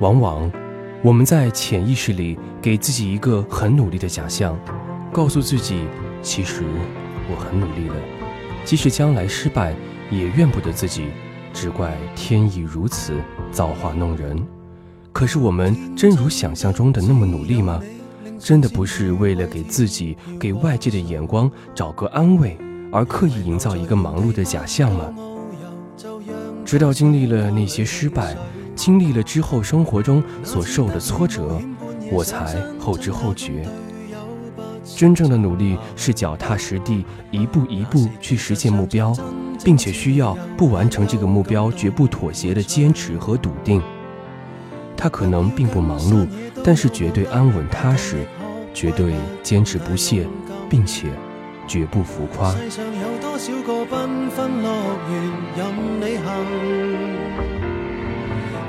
往往，我们在潜意识里给自己一个很努力的假象，告诉自己，其实我很努力了，即使将来失败，也怨不得自己，只怪天意如此，造化弄人。可是我们真如想象中的那么努力吗？真的不是为了给自己、给外界的眼光找个安慰，而刻意营造一个忙碌的假象吗？直到经历了那些失败。经历了之后，生活中所受的挫折，我才后知后觉。真正的努力是脚踏实地，一步一步去实现目标，并且需要不完成这个目标绝不妥协的坚持和笃定。他可能并不忙碌，但是绝对安稳踏实，绝对坚持不懈，并且绝不浮夸。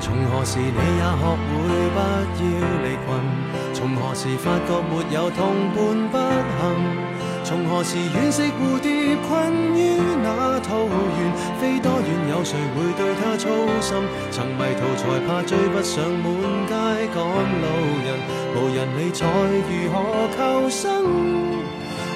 从何时你也学会不要离群？从何时发觉没有同伴不行？从何时惋惜蝴蝶困于那桃源？飞多远有谁会对它操心？曾迷途才怕追不上满街赶路人，无人理睬如何求生？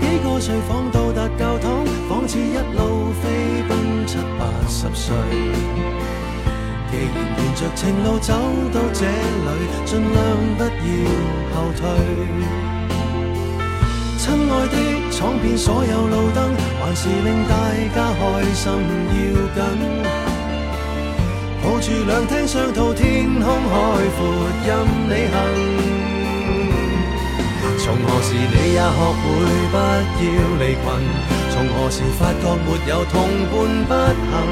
几个睡房到达教堂，仿似一路飞奔七八十岁。既然沿着情路走到这里，尽量不要后退。亲爱的，闯遍所有路灯，还是令大家开心要紧。抱住两厅双套，天空海阔，任你行。从何时你也学会不要离群？从何时发觉没有同伴不行？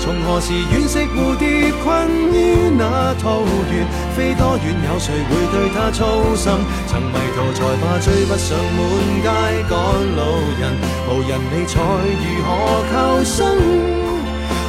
从何时惋惜蝴蝶困于那桃源？飞多远有谁会对它操心？曾迷途才怕追不上满街赶路人，无人理睬如何求生？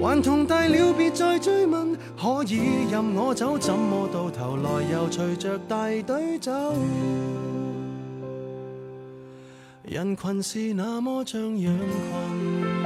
还同大了，别再追问，可以任我走，怎么到头来又随着大队走？人群是那么像羊群。